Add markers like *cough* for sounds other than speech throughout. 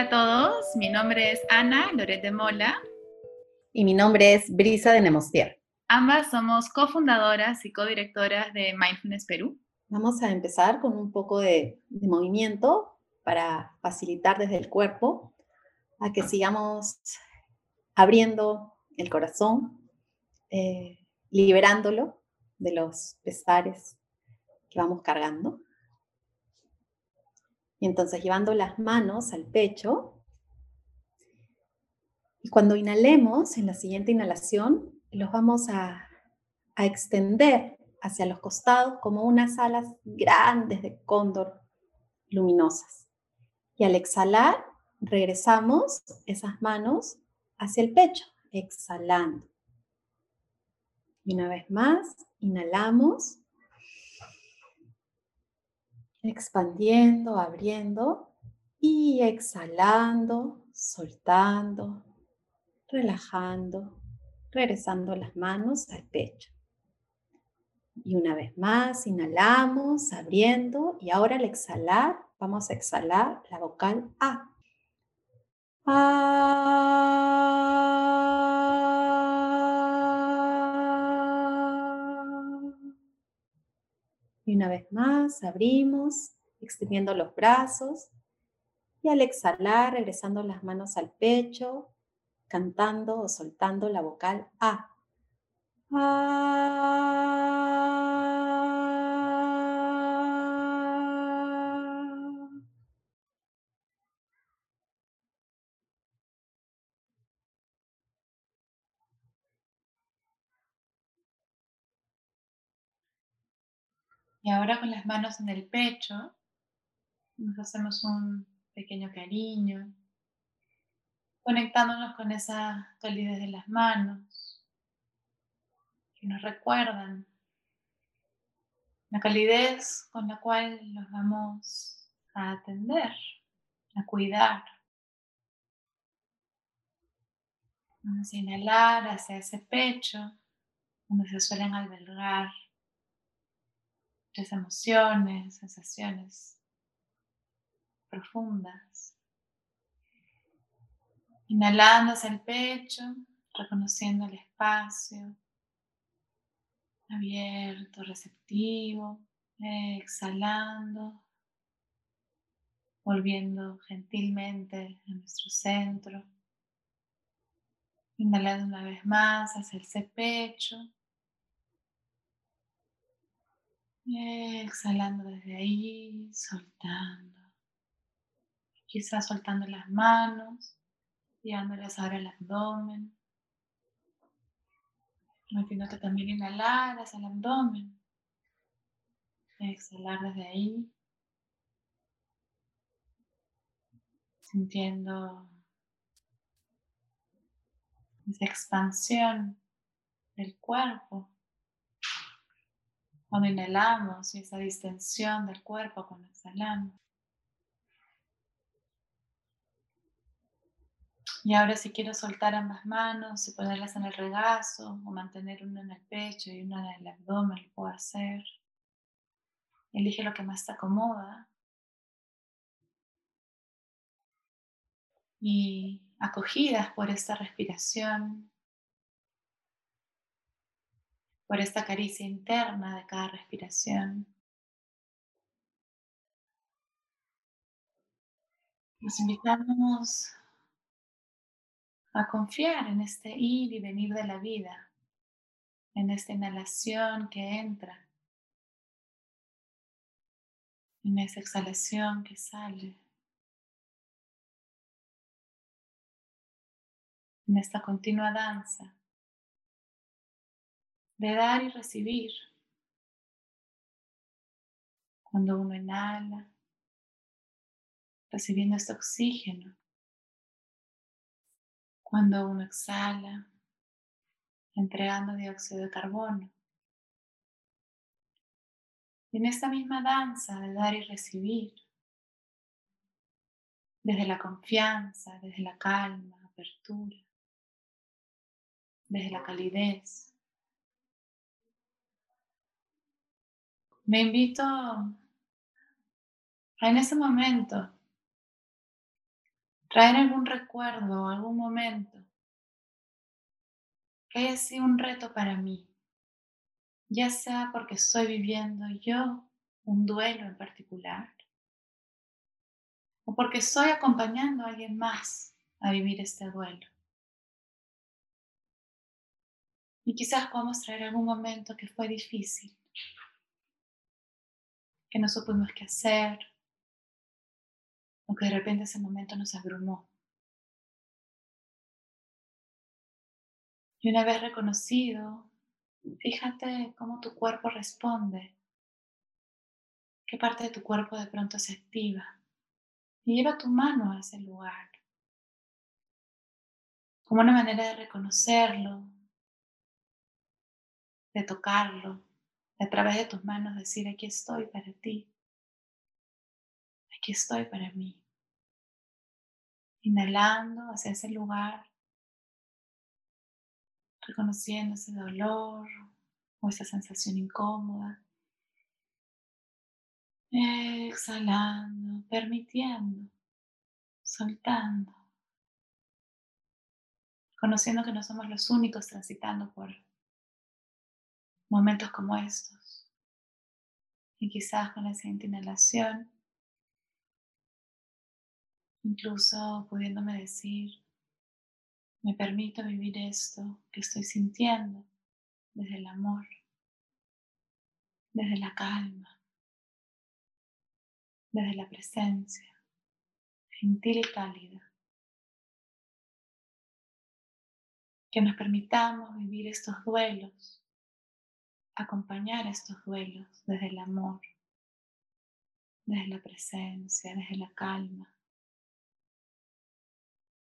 Hola a todos, mi nombre es Ana Loret de Mola. Y mi nombre es Brisa de Nemostier. Ambas somos cofundadoras y codirectoras de Mindfulness Perú. Vamos a empezar con un poco de, movimiento para facilitar desde el cuerpo a que sigamos abriendo el corazón, eh, liberándolo de los pesares que vamos cargando. Y entonces llevando las manos al pecho. Y cuando inhalemos, en la siguiente inhalación, los vamos a, a extender hacia los costados como unas alas grandes de cóndor luminosas. Y al exhalar, regresamos esas manos hacia el pecho, exhalando. Y una vez más, inhalamos expandiendo, abriendo y exhalando, soltando, relajando, regresando las manos al pecho. Y una vez más, inhalamos, abriendo y ahora al exhalar, vamos a exhalar la vocal A. Y una vez más, abrimos, extendiendo los brazos. Y al exhalar, regresando las manos al pecho, cantando o soltando la vocal A. Y ahora con las manos en el pecho, nos hacemos un pequeño cariño, conectándonos con esa calidez de las manos que nos recuerdan la calidez con la cual los vamos a atender, a cuidar. Vamos a inhalar hacia ese pecho donde se suelen albergar muchas emociones, sensaciones profundas. Inhalando hacia el pecho, reconociendo el espacio abierto, receptivo, exhalando, volviendo gentilmente a nuestro centro. Inhalando una vez más hacia el pecho exhalando desde ahí, soltando. Quizás soltando las manos, llevándolas ahora al abdomen. que también inhalar hacia el abdomen. Exhalar desde ahí. Sintiendo esa expansión del cuerpo cuando inhalamos y esa distensión del cuerpo cuando exhalamos. Y ahora si quiero soltar ambas manos y ponerlas en el regazo o mantener una en el pecho y una en el abdomen, lo puedo hacer. Elige lo que más te acomoda. Y acogidas por esta respiración, por esta caricia interna de cada respiración. Nos invitamos a confiar en este ir y venir de la vida, en esta inhalación que entra, en esa exhalación que sale, en esta continua danza de dar y recibir. Cuando uno inhala, recibiendo este oxígeno. Cuando uno exhala, entregando dióxido de carbono. Y en esta misma danza de dar y recibir, desde la confianza, desde la calma, apertura, desde la calidez, me invito a en ese momento traer algún recuerdo, algún momento que haya sido un reto para mí, ya sea porque estoy viviendo yo un duelo en particular o porque estoy acompañando a alguien más a vivir este duelo. Y quizás podamos traer algún momento que fue difícil, que no supimos qué hacer, o que de repente ese momento nos abrumó. Y una vez reconocido, fíjate cómo tu cuerpo responde, qué parte de tu cuerpo de pronto se activa. Y lleva tu mano a ese lugar, como una manera de reconocerlo, de tocarlo, a través de tus manos decir, aquí estoy para ti, aquí estoy para mí. Inhalando hacia ese lugar, reconociendo ese dolor o esa sensación incómoda. Exhalando, permitiendo, soltando, conociendo que no somos los únicos transitando por momentos como estos. Y quizás con la siguiente inhalación, incluso pudiéndome decir, me permito vivir esto que estoy sintiendo desde el amor, desde la calma, desde la presencia, gentil y cálida. Que nos permitamos vivir estos duelos acompañar estos duelos desde el amor, desde la presencia, desde la calma,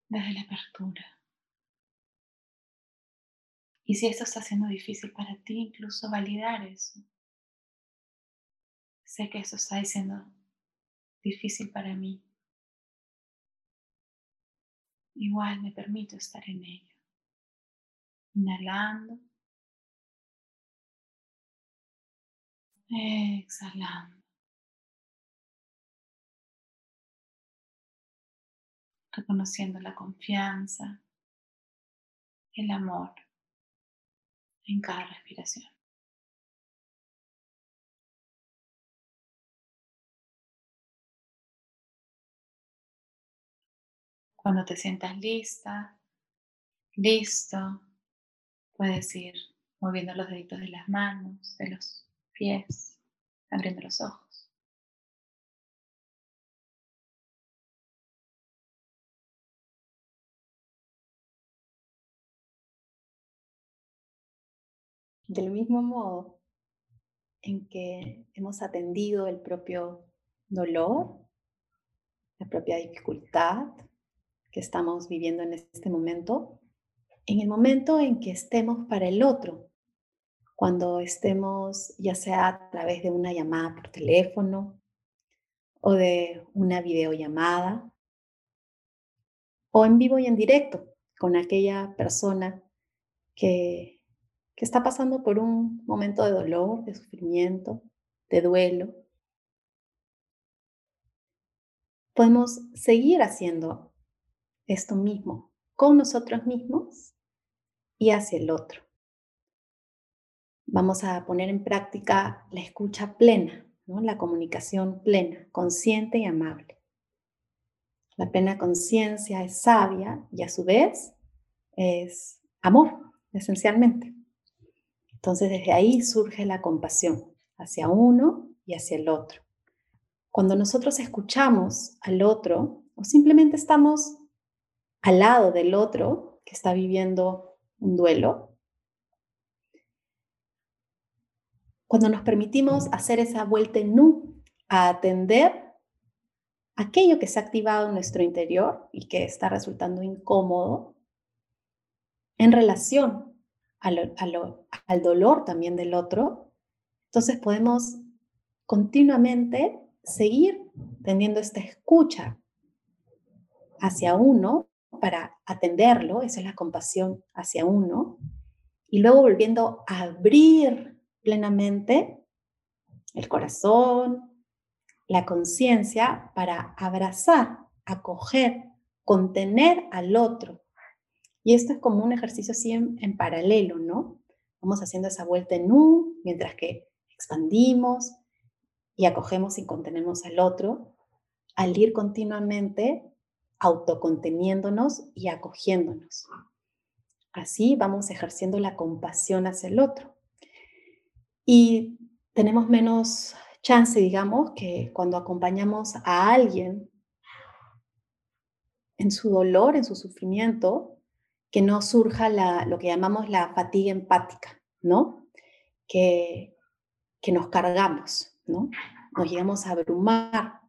desde la apertura. Y si esto está siendo difícil para ti, incluso validar eso. Sé que eso está siendo difícil para mí. Igual me permito estar en ello. Inhalando. Exhalando. Reconociendo la confianza, el amor en cada respiración. Cuando te sientas lista, listo, puedes ir moviendo los deditos de las manos, de los pies, abriendo los ojos. Del mismo modo en que hemos atendido el propio dolor, la propia dificultad que estamos viviendo en este momento, en el momento en que estemos para el otro, cuando estemos ya sea a través de una llamada por teléfono o de una videollamada o en vivo y en directo con aquella persona que, que está pasando por un momento de dolor, de sufrimiento, de duelo. Podemos seguir haciendo esto mismo con nosotros mismos y hacia el otro vamos a poner en práctica la escucha plena, la comunicación plena, consciente y amable. La plena conciencia es sabia y a su vez es amor, esencialmente. Entonces desde ahí surge la compasión hacia uno y hacia el otro. Cuando nosotros escuchamos al otro o simplemente estamos al lado del otro que está viviendo un duelo, cuando nos permitimos hacer esa vuelta en nu a atender aquello que se ha activado en nuestro interior y que está resultando incómodo en relación al dolor también del otro, entonces podemos continuamente seguir teniendo esta escucha hacia uno para atenderlo, esa es la compasión hacia uno, y luego volviendo a abrir plenamente el corazón, la conciencia para abrazar, acoger contener al otro. Y esto es como un ejercicio así en, paralelo, ¿no? Vamos haciendo esa vuelta en U, mientras que expandimos y acogemos y contenemos al otro, al ir continuamente autoconteniéndonos y acogiéndonos. Así vamos ejerciendo la compasión hacia el otro. Y tenemos menos chance, digamos, que cuando acompañamos a alguien en su dolor, en su sufrimiento, que no surja lo que llamamos la fatiga empática, ¿no? Que, que nos cargamos, ¿no? Nos llegamos a abrumar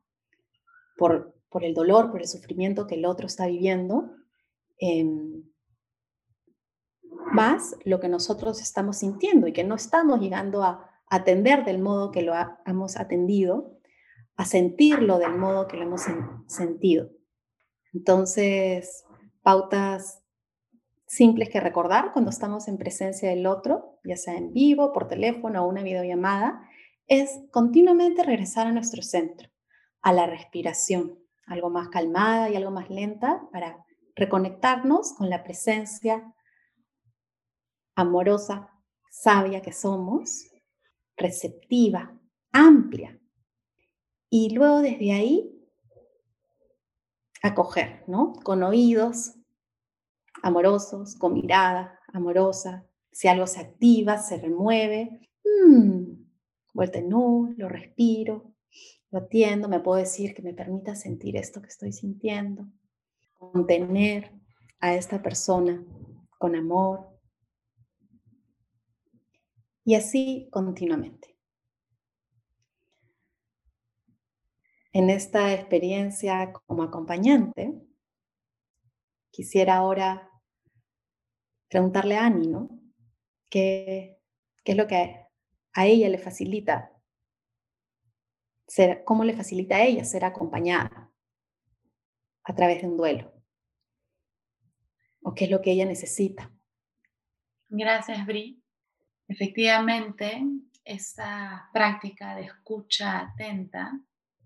por, por el dolor, por el sufrimiento que el otro está viviendo, em, más lo que nosotros estamos sintiendo y que no estamos llegando a atender del modo que lo hemos atendido, a sentirlo del modo que lo hemos sentido. Entonces, pautas simples que recordar cuando estamos en presencia del otro, ya sea en vivo, por teléfono o una videollamada, es continuamente regresar a nuestro centro, a la respiración, algo más calmada y algo más lenta para reconectarnos con la presencia amorosa, sabia que somos, receptiva, amplia. Y luego desde ahí, acoger, ¿no? Con oídos amorosos, con mirada amorosa. Si algo se activa, se remueve. Mm, vuelta en lo respiro, lo atiendo, me puedo decir que me permita sentir esto que estoy sintiendo. Contener a esta persona con amor, y así continuamente. En esta experiencia como acompañante, quisiera ahora preguntarle a Ani, ¿no? ¿Qué, qué es lo que a ella le facilita? Ser, ¿Cómo le facilita a ella ser acompañada a través de un duelo? ¿O qué es lo que ella necesita? Gracias, Bri. Efectivamente, esa práctica de escucha atenta,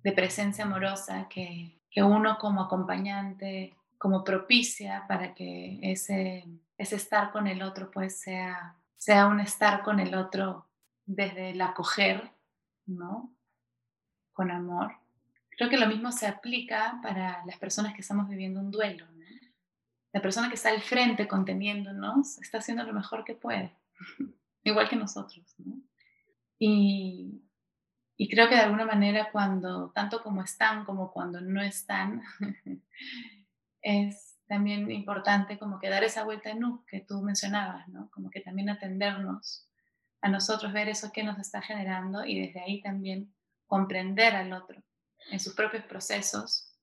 de presencia amorosa que, uno como acompañante, como propicia para que ese, ese estar con el otro pues sea, sea un estar con el otro desde el acoger, ¿no? Con amor. Creo que lo mismo se aplica para las personas que estamos viviendo un duelo. La persona que está al frente conteniéndonos está haciendo lo mejor que puede igual que nosotros. Y, creo que de alguna manera cuando, tanto como están como cuando no están, *laughs* es también importante como que dar esa vuelta en U que tú mencionabas, ¿no? Como que también atendernos a nosotros, ver eso que nos está generando y desde ahí también comprender al otro en sus propios procesos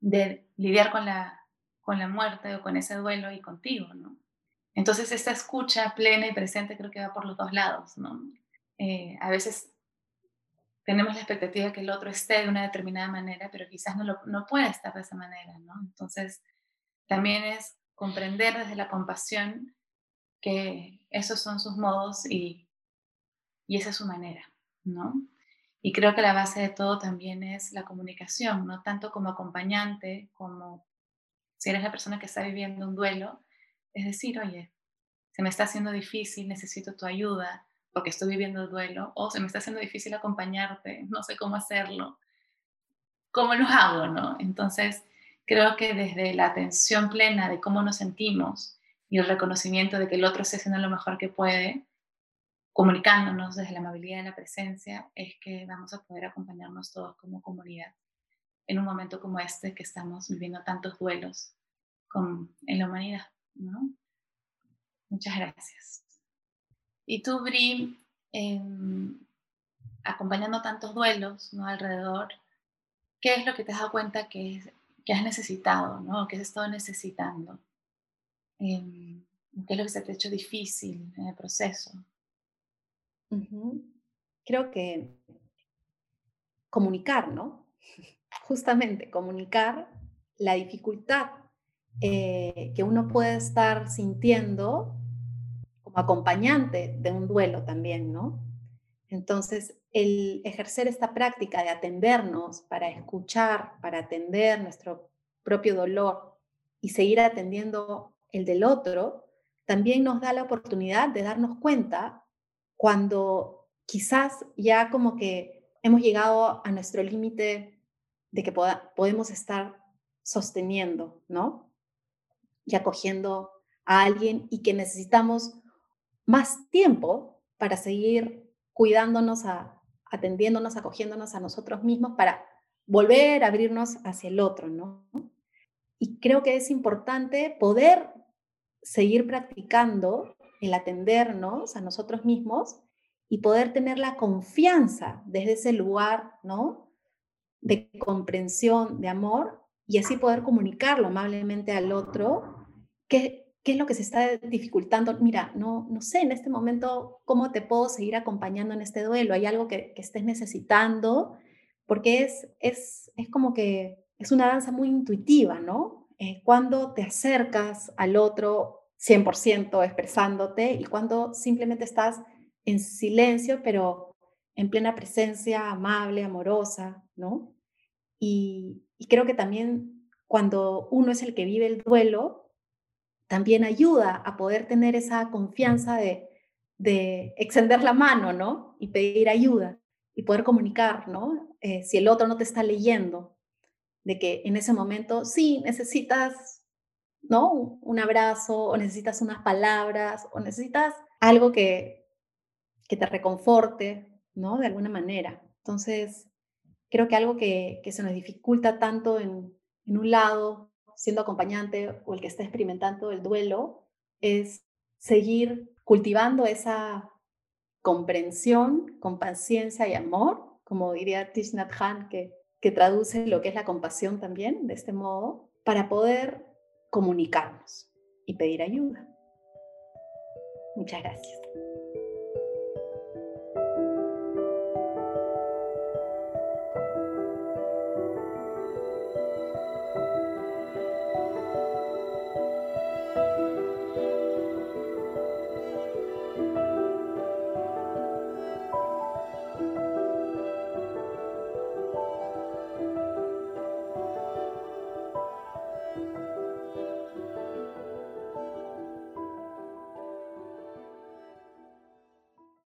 de lidiar con la, con la muerte o con ese duelo y contigo, ¿no? Entonces, esta escucha plena y presente creo que va por los dos lados, ¿no? Eh, a veces tenemos la expectativa que el otro esté de una determinada manera, pero quizás no, lo, no puede estar de esa manera, ¿no? Entonces, también es comprender desde la compasión que esos son sus modos y, y esa es su manera, ¿no? Y creo que la base de todo también es la comunicación, no tanto como acompañante, como si eres la persona que está viviendo un duelo, es decir, oye, se me está haciendo difícil, necesito tu ayuda porque estoy viviendo el duelo, o se me está haciendo difícil acompañarte, no sé cómo hacerlo. ¿Cómo lo hago, no? Entonces, creo que desde la atención plena de cómo nos sentimos y el reconocimiento de que el otro está haciendo lo mejor que puede, comunicándonos desde la amabilidad y la presencia, es que vamos a poder acompañarnos todos como comunidad en un momento como este que estamos viviendo tantos duelos en la humanidad. Muchas gracias. Y tú, Bri, em, acompañando tantos duelos ¿no? alrededor, ¿qué es lo que te has dado cuenta que, has necesitado, ¿no? que has estado necesitando? Em, ¿Qué es lo que se te ha hecho difícil en el proceso? Creo que comunicar, ¿no? *laughs* Justamente comunicar la dificultad eh, que uno puede estar sintiendo como acompañante de un duelo también, ¿no? Entonces, el ejercer esta práctica de atendernos para escuchar, para atender nuestro propio dolor y seguir atendiendo el del otro, también nos da la oportunidad de darnos cuenta cuando quizás ya como que hemos llegado a nuestro límite de que podemos estar sosteniendo, ¿no? Y acogiendo a alguien y que necesitamos más tiempo para seguir cuidándonos, a, atendiéndonos, acogiéndonos a nosotros mismos para volver a abrirnos hacia el otro, ¿no? Y creo que es importante poder seguir practicando el atendernos a nosotros mismos y poder tener la confianza desde ese lugar, ¿no? De comprensión, de amor, y así poder comunicarlo amablemente al otro, qué, qué es lo que se está dificultando. Mira, no, no sé en este momento cómo te puedo seguir acompañando en este duelo, hay algo que, que estés necesitando, porque es, es, es como que es una danza muy intuitiva, ¿no? Eh, cuando te acercas al otro 100% expresándote y cuando simplemente estás en silencio, pero en plena presencia, amable, amorosa, ¿no? Y, creo que también cuando uno es el que vive el duelo, también ayuda a poder tener esa confianza de, de extender la mano, ¿no? Y pedir ayuda y poder comunicar, ¿no? Eh, si el otro no te está leyendo, de que en ese momento sí necesitas, ¿no? Un abrazo o necesitas unas palabras o necesitas algo que, que te reconforte, ¿no? De alguna manera. Entonces, creo que algo que, que se nos dificulta tanto en, en un lado, siendo acompañante o el que está experimentando el duelo, es seguir cultivando esa comprensión con paciencia y amor, como diría Thich Nhat que que traduce lo que es la compasión también de este modo, para poder comunicarnos y pedir ayuda. Muchas gracias.